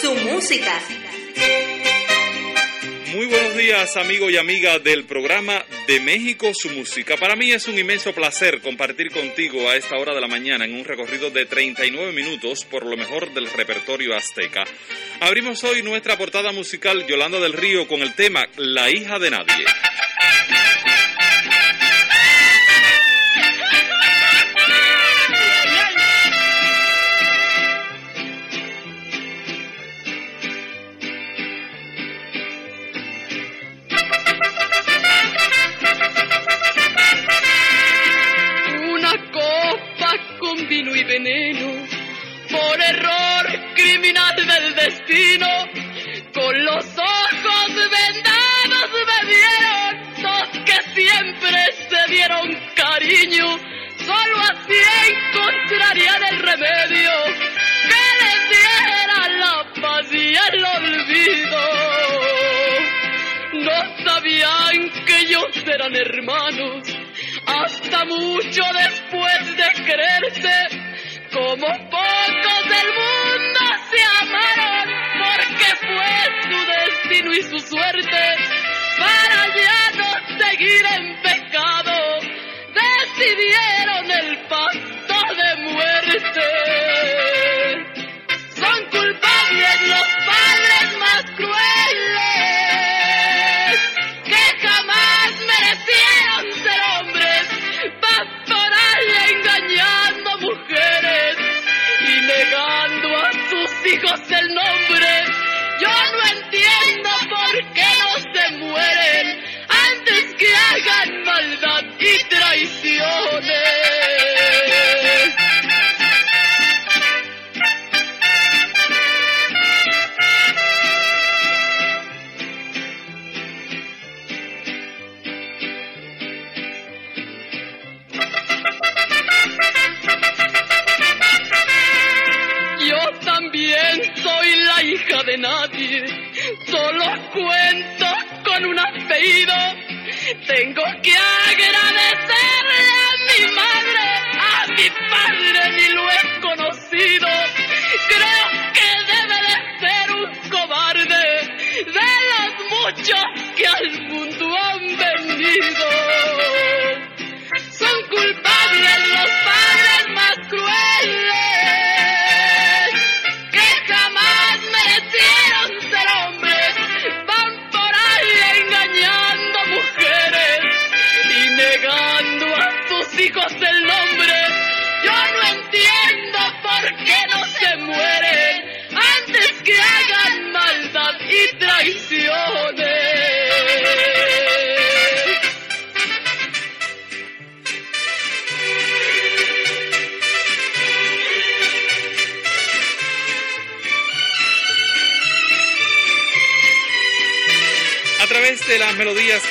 su música. Muy buenos días, amigo y amiga del programa de México, su música. Para mí es un inmenso placer compartir contigo a esta hora de la mañana en un recorrido de 39 minutos por lo mejor del repertorio azteca. Abrimos hoy nuestra portada musical Yolanda del Río con el tema La hija de nadie. cariño, solo así encontrarían el remedio que les diera la paz y el olvido. No sabían que ellos eran hermanos hasta mucho después de creerse como pocos del mundo se amaron porque fue su destino y su suerte para ya no seguir en pecado.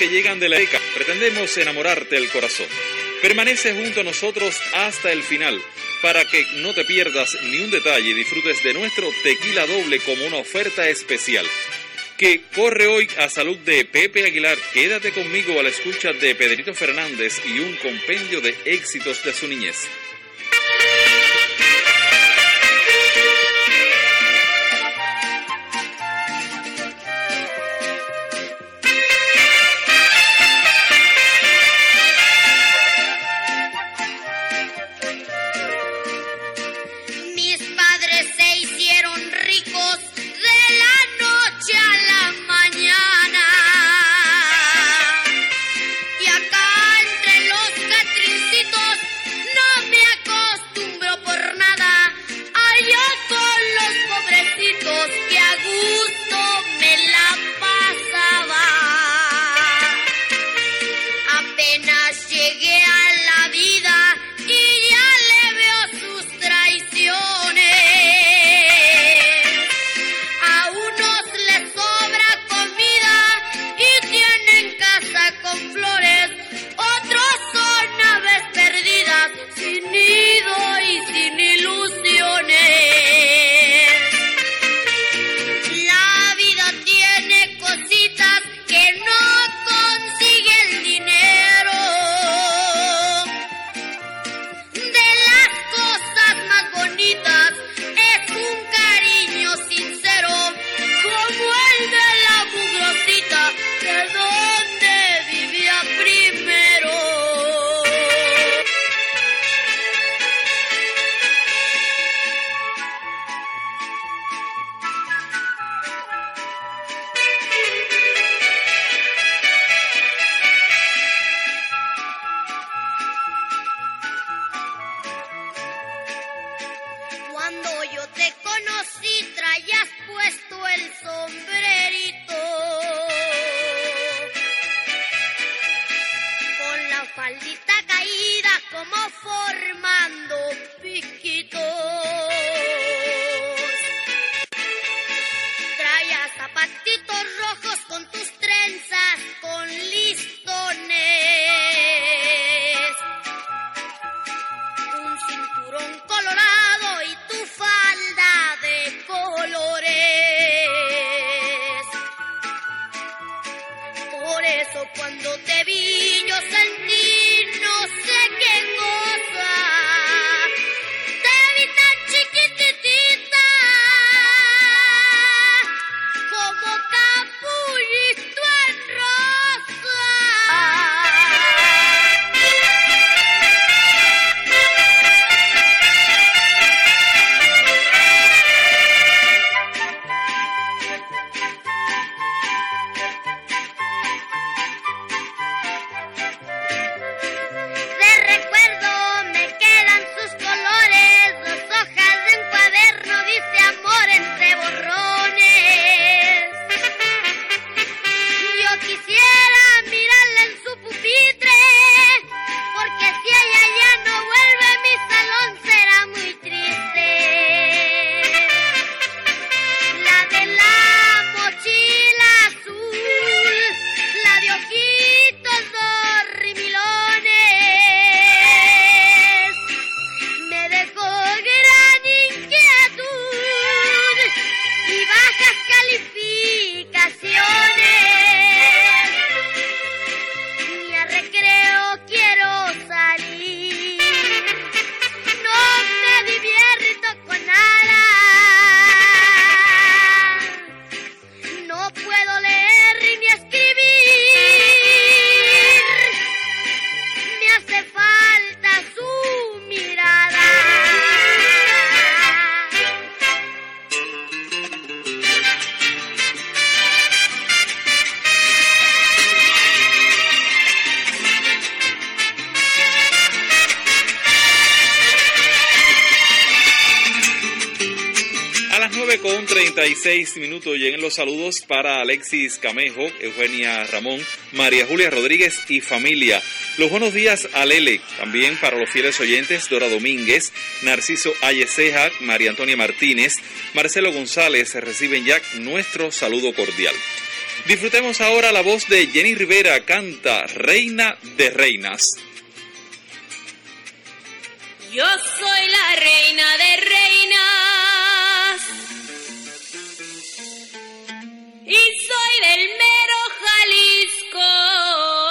Llegan de la ECA, pretendemos enamorarte el corazón. Permanece junto a nosotros hasta el final para que no te pierdas ni un detalle y disfrutes de nuestro tequila doble como una oferta especial. Que corre hoy a salud de Pepe Aguilar. Quédate conmigo a la escucha de Pedrito Fernández y un compendio de éxitos de su niñez. 36 minutos lleguen los saludos para Alexis Camejo, Eugenia Ramón, María Julia Rodríguez y familia. Los buenos días a Lele, también para los fieles oyentes, Dora Domínguez, Narciso Ayeceja, María Antonia Martínez, Marcelo González, reciben ya nuestro saludo cordial. Disfrutemos ahora la voz de Jenny Rivera, canta Reina de Reinas. Yo soy la reina de reinas y soy del mero Jalisco.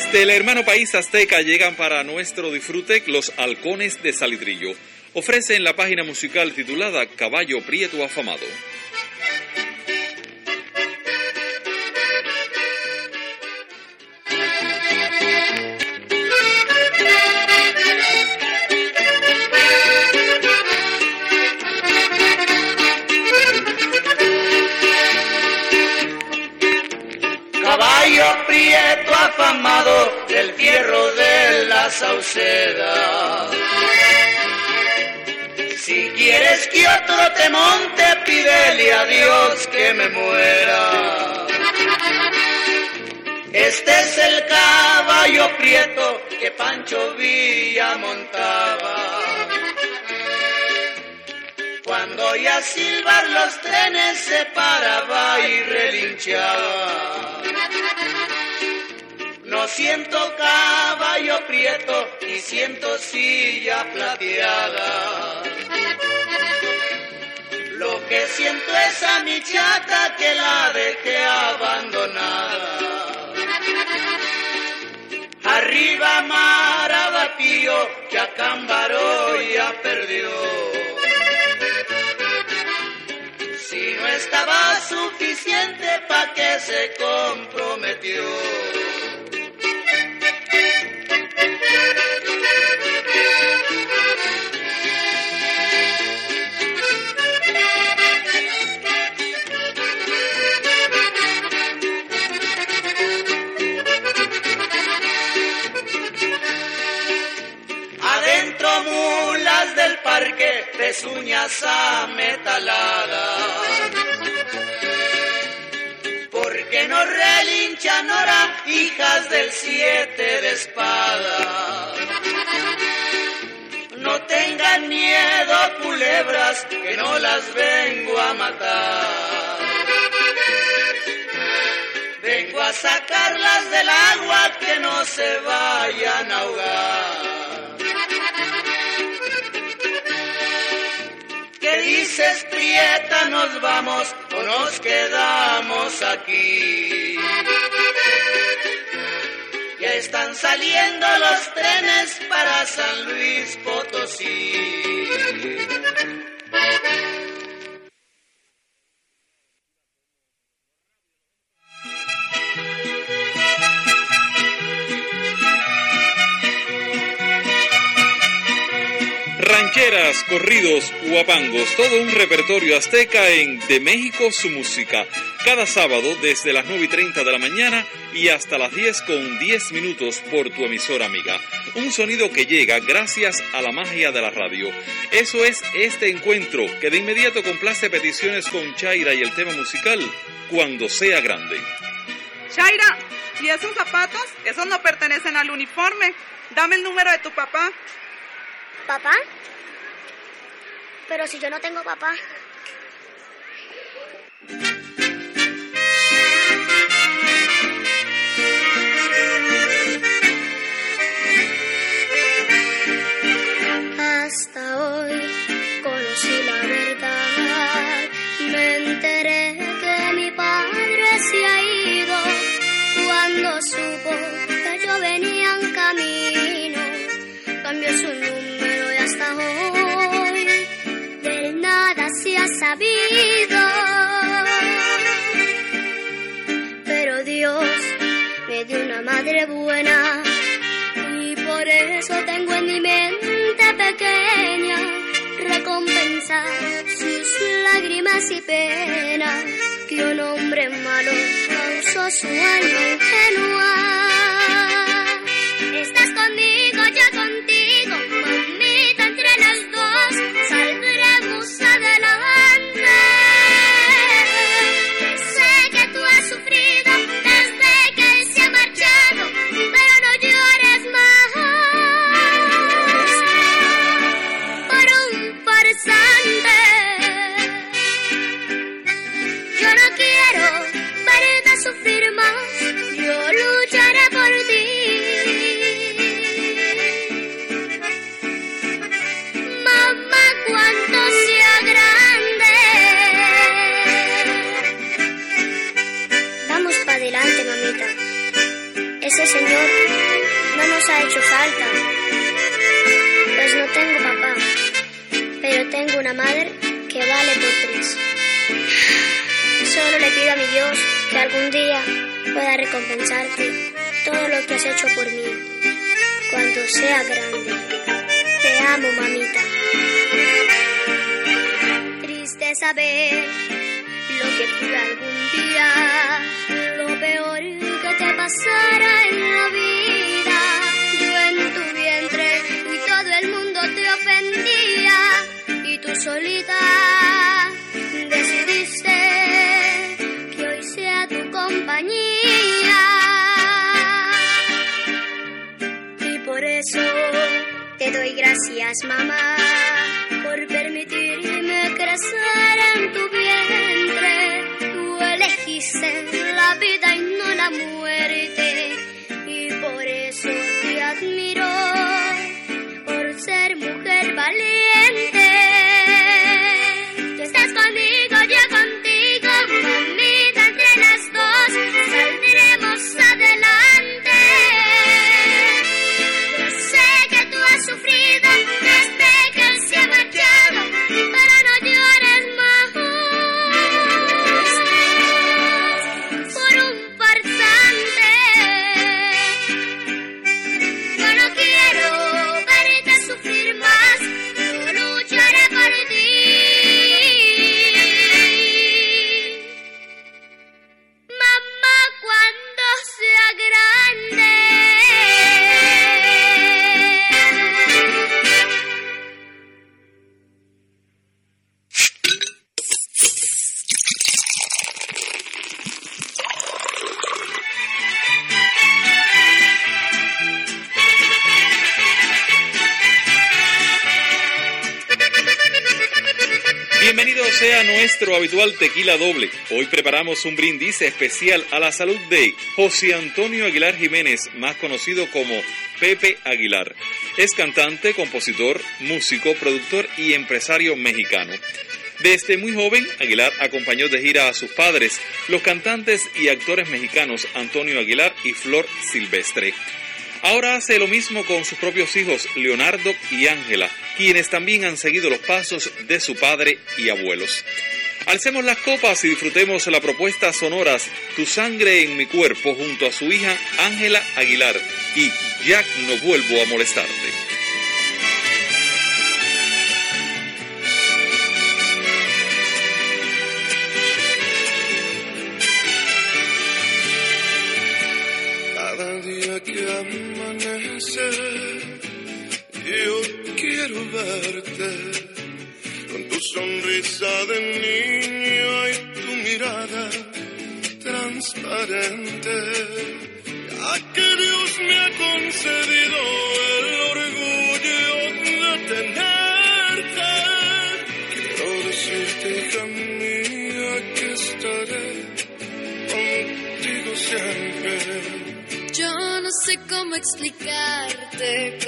Desde el hermano país azteca llegan para nuestro disfrute los halcones de Salitrillo. Ofrecen la página musical titulada Caballo Prieto Afamado. Si quieres que otro te monte, pídele a Dios que me muera. Este es el caballo prieto que Pancho Villa montaba. Cuando ya silbar los trenes se paraba y relinchaba. Siento caballo prieto y siento silla plateada. Lo que siento es a mi chata que la dejé abandonada. Arriba Marabatío que a Cámbaro ya perdió. Si no estaba suficiente, ¿pa' que se comprometió? Uñas ametaladas. Porque no relinchan ahora hijas del siete de espada. No tengan miedo, culebras, que no las vengo a matar. Vengo a sacarlas del agua que no se vayan a ahogar. Dices, Prieta, nos vamos o nos quedamos aquí. Ya están saliendo los trenes para San Luis Potosí. Rancheras, corridos, guapangos, todo un repertorio azteca en De México su música. Cada sábado desde las 9 y 30 de la mañana y hasta las 10 con 10 minutos por tu emisora amiga. Un sonido que llega gracias a la magia de la radio. Eso es este encuentro que de inmediato complace peticiones con Chaira y el tema musical Cuando sea grande. Chaira, ¿y esos zapatos? Esos no pertenecen al uniforme. Dame el número de tu papá. ¿Papá? Pero si yo no tengo papá. Hasta hoy Pero Dios me dio una madre buena y por eso tengo en mi mente pequeña recompensar sus lágrimas y penas que un hombre malo causó su alma ingenua. ese señor no nos ha hecho falta. Pues no tengo papá, pero tengo una madre que vale por tres. Solo le pido a mi Dios que algún día pueda recompensarte todo lo que has hecho por mí cuando sea grande. Te amo, mamita. Triste saber lo que fui algún día pasara en la vida. Yo en tu vientre y todo el mundo te ofendía y tú solita decidiste que hoy sea tu compañía. Y por eso te doy gracias, mamá, por permitirme crecer en tu vientre. Tú elegiste la vida y no la muerte. Tequila doble. Hoy preparamos un brindis especial a la salud de José Antonio Aguilar Jiménez, más conocido como Pepe Aguilar. Es cantante, compositor, músico, productor y empresario mexicano. Desde muy joven, Aguilar acompañó de gira a sus padres, los cantantes y actores mexicanos Antonio Aguilar y Flor Silvestre. Ahora hace lo mismo con sus propios hijos, Leonardo y Ángela, quienes también han seguido los pasos de su padre y abuelos. Alcemos las copas y disfrutemos la propuesta sonoras Tu sangre en mi cuerpo junto a su hija Ángela Aguilar y Jack no vuelvo a molestarte.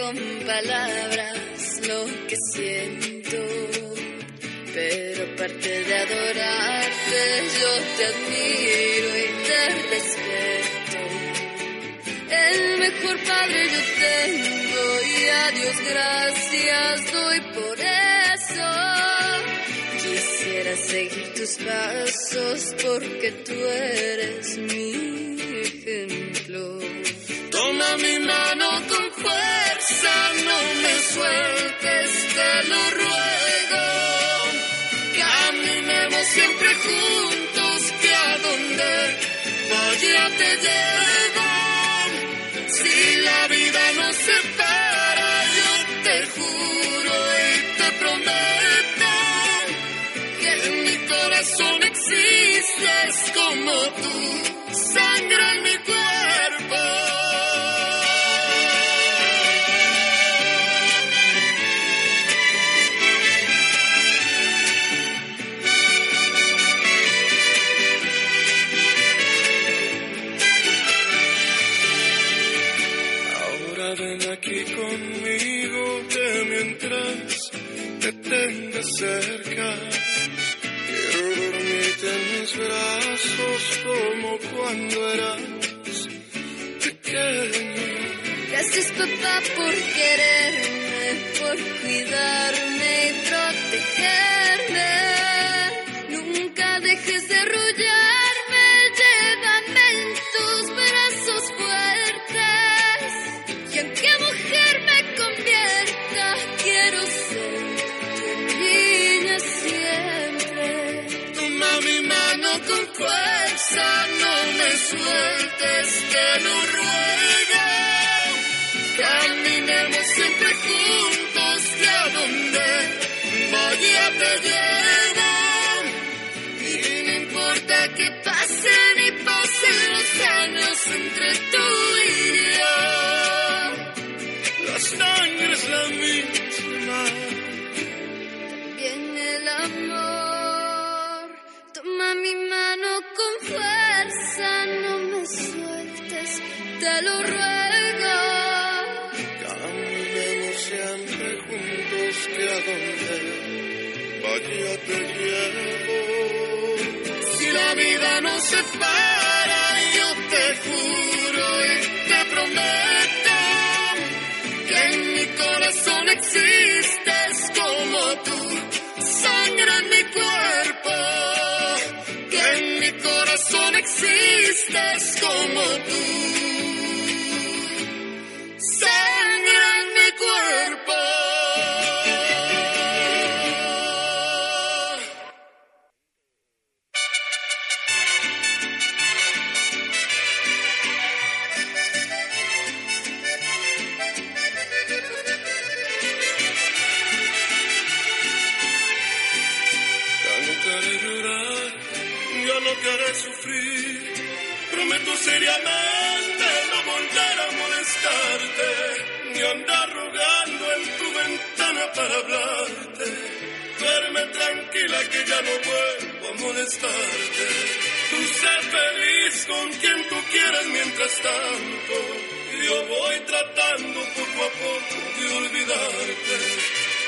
Con palabras lo que siento, pero aparte de adorarte, yo te admiro y te respeto. El mejor padre yo tengo y a Dios gracias doy por eso. Quisiera seguir tus pasos porque tú eres mi ejemplo. Toma mi mano con fuerza, no me sueltes, te lo ruego. Caminemos siempre juntos, que a donde vaya te llevo. Si la vida nos separa, yo te juro y te prometo que en mi corazón existes como tú, sangre en mi cuerpo. Gracias papá por quererme, por cuidarme y protegerme. Sueltes, te lo ruego. Caminemos siempre juntos, lo ruego. Caminemos siempre juntos que a donde vaya te llevo. Si la vida nos separa, yo te juro y te prometo que en mi corazón existes como tú, sangre en mi cuerpo. Que en mi corazón existes como tú. Tanto. Yo voy tratando poco a poco de olvidarte.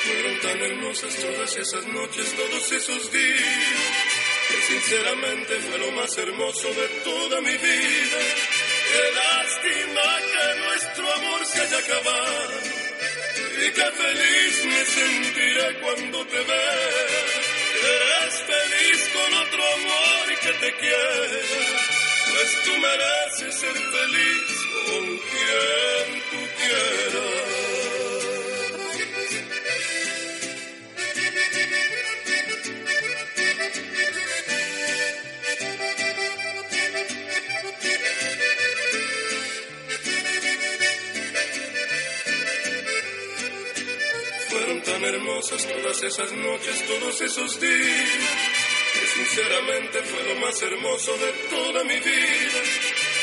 Fueron tan hermosas todas esas noches, todos esos días, que sinceramente fue lo más hermoso de toda mi vida. Qué lástima que nuestro amor se haya acabado y qué feliz me sentiré cuando te vea. Eres feliz con otro amor y que te quiera, pues tú mereces ser feliz con quien tú. Fueron tan hermosas todas esas noches, todos esos días, sinceramente fue lo más hermoso de toda mi vida.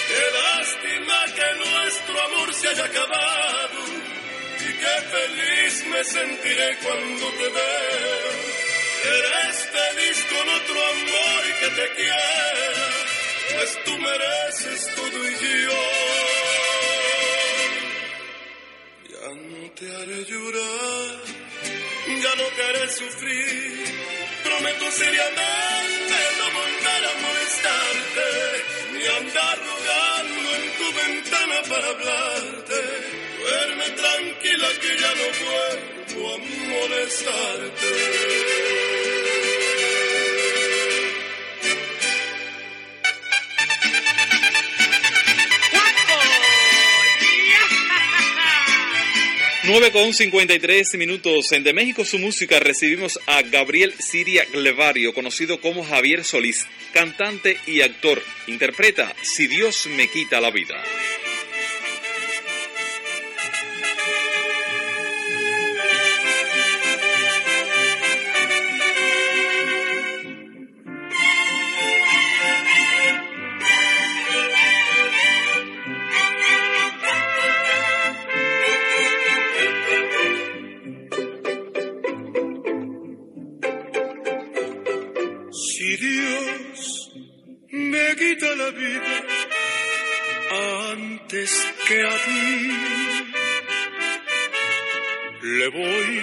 Qué lástima que nuestro amor se haya acabado y qué feliz me sentiré cuando te vea. Eres feliz con otro amor y que te quiera, pues tú mereces todo y yo. Ya no te haré llorar, ya no te haré sufrir. Prometo seriamente ni andar rogando en tu ventana para hablarte. Duerme tranquila que ya no vuelvo a molestarte. Nueve con 53 minutos. En De México su música recibimos a Gabriel Siria Glevario, conocido como Javier Solís, cantante y actor. Interpreta Si Dios me quita la vida. Antes que a ti, le voy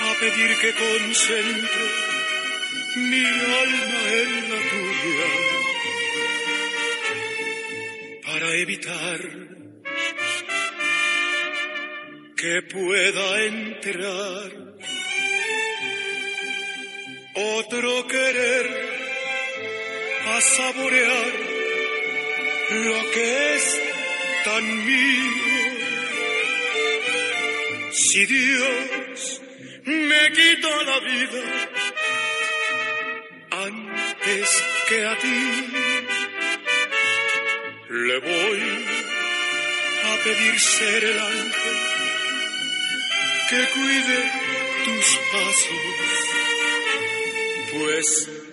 a pedir que concentre mi alma en la tuya para evitar que pueda entrar otro querer a saborear lo que es tan mío. Si Dios me quita la vida antes antes que a ti. Le voy a pedir ser el ángel que cuide tus pasos, pues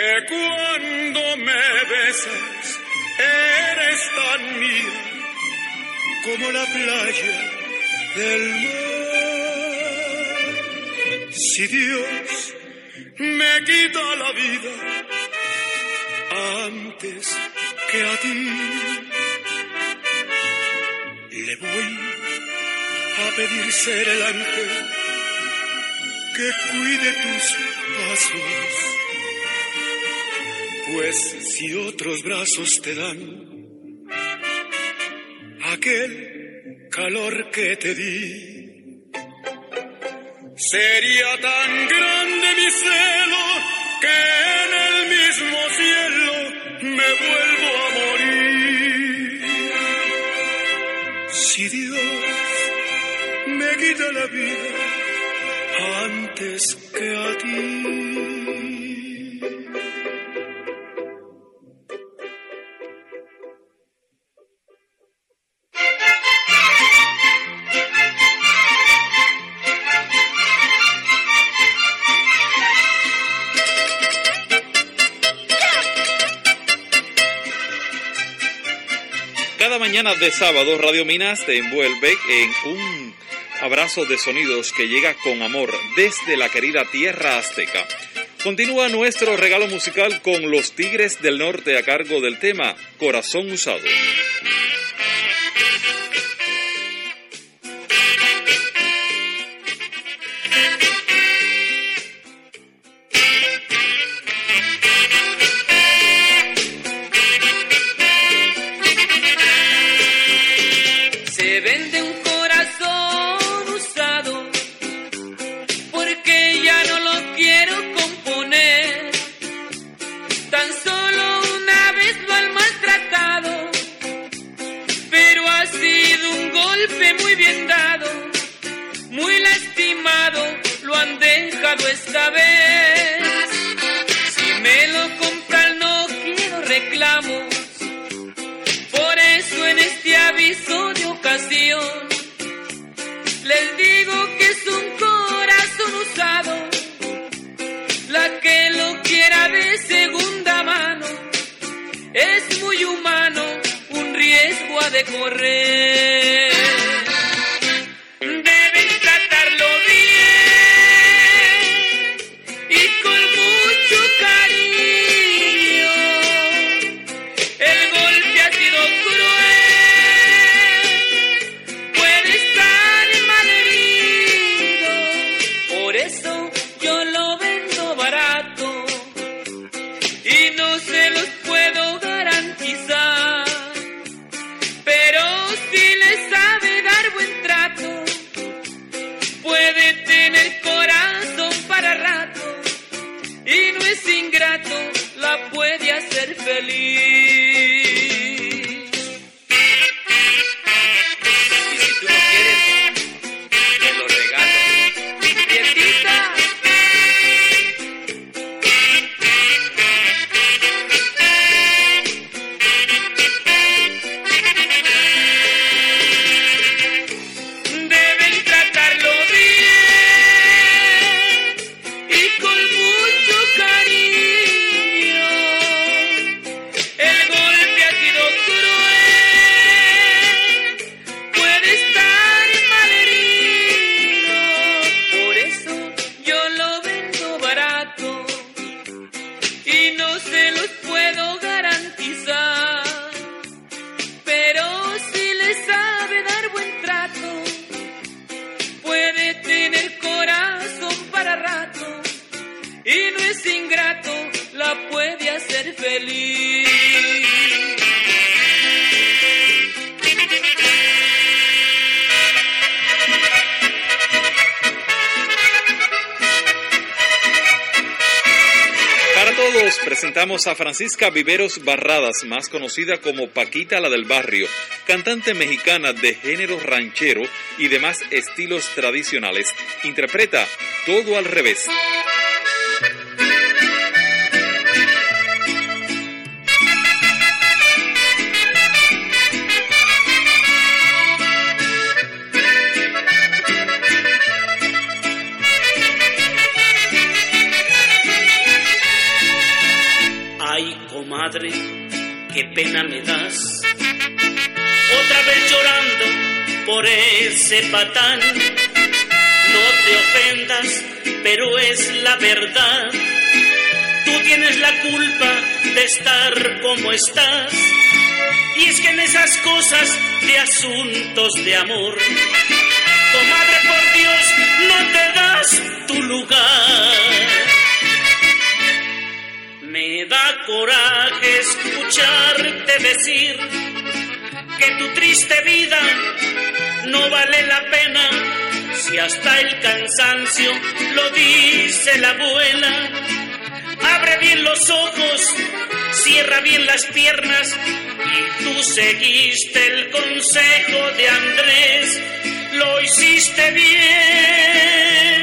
que cuando me besas eres tan mía como la playa del mar. Si Dios me quita la vida antes que a ti, le voy a pedir ser el ángel que cuide tus pasos pues si otros brazos te dan aquel calor que te di, sería tan grande mi celo que en el mismo cielo me vuelvo a morir. Si Dios me quita la vida antes que a ti. Mañana de sábado, Radio Minas te envuelve en un abrazo de sonidos que llega con amor desde la querida tierra azteca. Continúa nuestro regalo musical con los Tigres del Norte a cargo del tema Corazón Usado. feliz. Para todos presentamos a Francisca Viveros Barradas, más conocida como Paquita la del Barrio, cantante mexicana de género ranchero y demás estilos tradicionales. Interpreta todo al revés. Qué pena me das. Otra vez llorando por ese patán. No te ofendas, pero es la verdad. Tú tienes la culpa de estar como estás. Y es que en esas cosas de asuntos de amor, comadre por Dios, no te das tu lugar. Me da coraje escucharte decir que tu triste vida no vale la pena si hasta el cansancio lo dice la abuela. Abre bien los ojos, cierra bien las piernas y tú seguiste el consejo de Andrés, lo hiciste bien,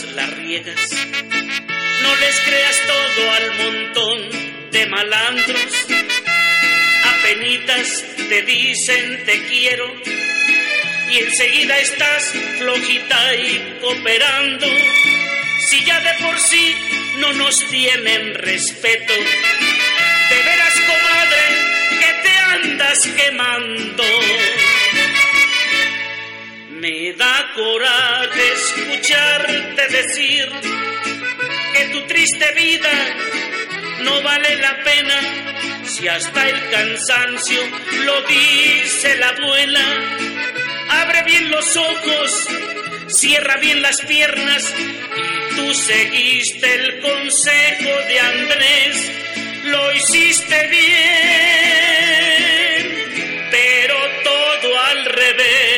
de veras la riegas. No les creas todo al montón de malandros. Apenitas te dicen te quiero y enseguida estás flojita y cooperando. Si ya de por sí no nos tienen respeto, de veras comadre que te andas quemando. Me da coraje escucharte decir que tu triste vida no vale la pena si hasta el cansancio lo dice la abuela. Abre bien los ojos, cierra bien las piernas y tú seguiste el consejo de Andrés, lo hiciste bien, pero todo al revés.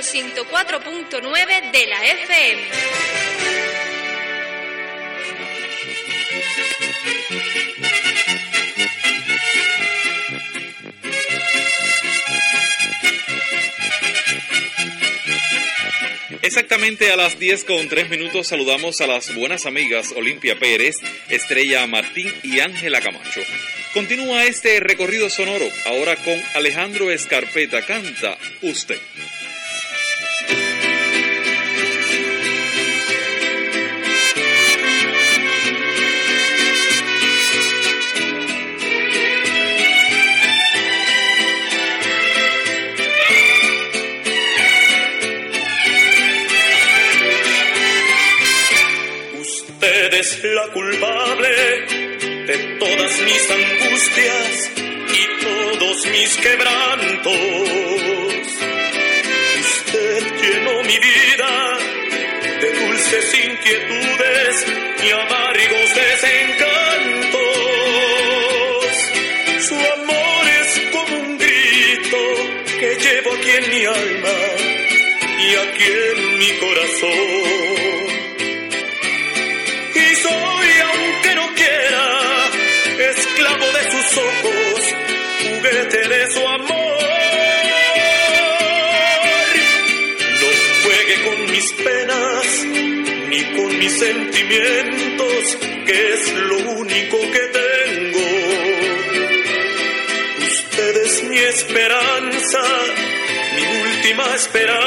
Los 104.9 de la FM. Exactamente a las 10 con 3 minutos saludamos a las buenas amigas Olimpia Pérez, Estrella Martín y Ángela Camacho. Continúa este recorrido sonoro, ahora con Alejandro Escarpeta, canta usted. La culpable de todas mis angustias y todos mis quebrantos. Última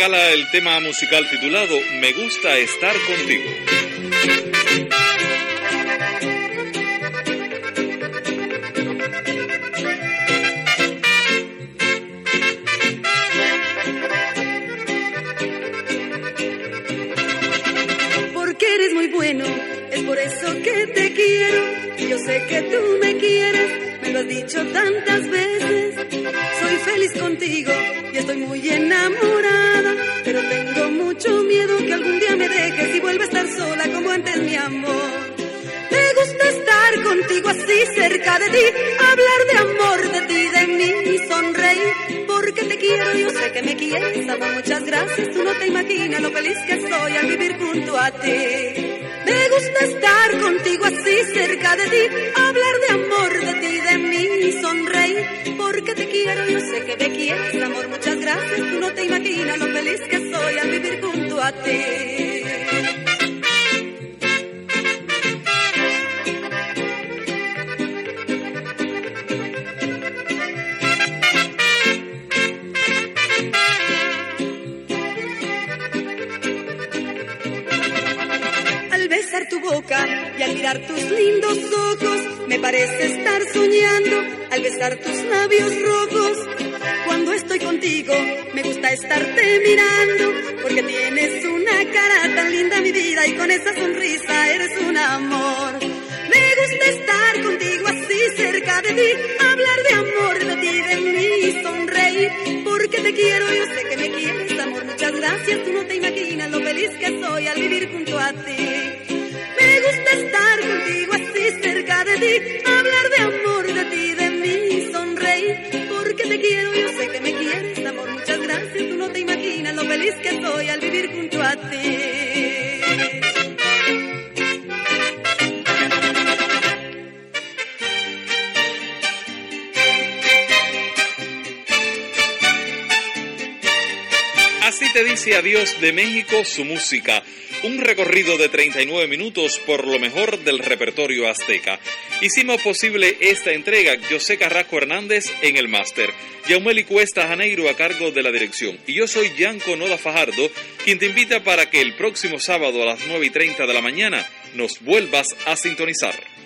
regala el tema musical titulado Me gusta estar contigo. Porque eres muy bueno, es por eso que te quiero. Yo sé que tú me quieres, me lo has dicho tantas veces. Soy feliz contigo y estoy muy enamorada, pero tengo mucho miedo que algún día me dejes y vuelva a estar sola como antes mi amor. Me gusta estar contigo así cerca de ti, hablar de amor, de ti, de mí, sonreír, porque te quiero, yo sé que me quieres, amor, muchas gracias, tú no te imaginas lo feliz que soy al vivir junto a ti. Me gusta estar contigo así cerca de ti, hablar de amor, de ti, de mí, sonreír, porque te quiero, yo sé que me quieres, amor, muchas gracias, tú no te imaginas lo feliz que soy al vivir junto a ti. Al besar tu boca y al mirar tus lindos ojos, me parece estar soñando al besar tus labios rojos. Cuando estoy contigo, me gusta estarte mirando, porque tienes una cara tan linda, mi vida, y con esa sonrisa eres un amor. Me gusta estar contigo así cerca de ti, hablar de amor, de ti, de mí, sonreír, porque te quiero, yo sé que me quieres, amor, muchas gracias, tú no te imaginas lo feliz que soy al vivir junto a ti. Dice adiós de México su música. Un recorrido de 39 minutos por lo mejor del repertorio azteca. Hicimos posible esta entrega José Carrasco Hernández en el máster, Yaumeli Cuesta Janeiro a cargo de la dirección. Y yo soy Yanko Noda Fajardo, quien te invita para que el próximo sábado a las 9 y 30 de la mañana nos vuelvas a sintonizar.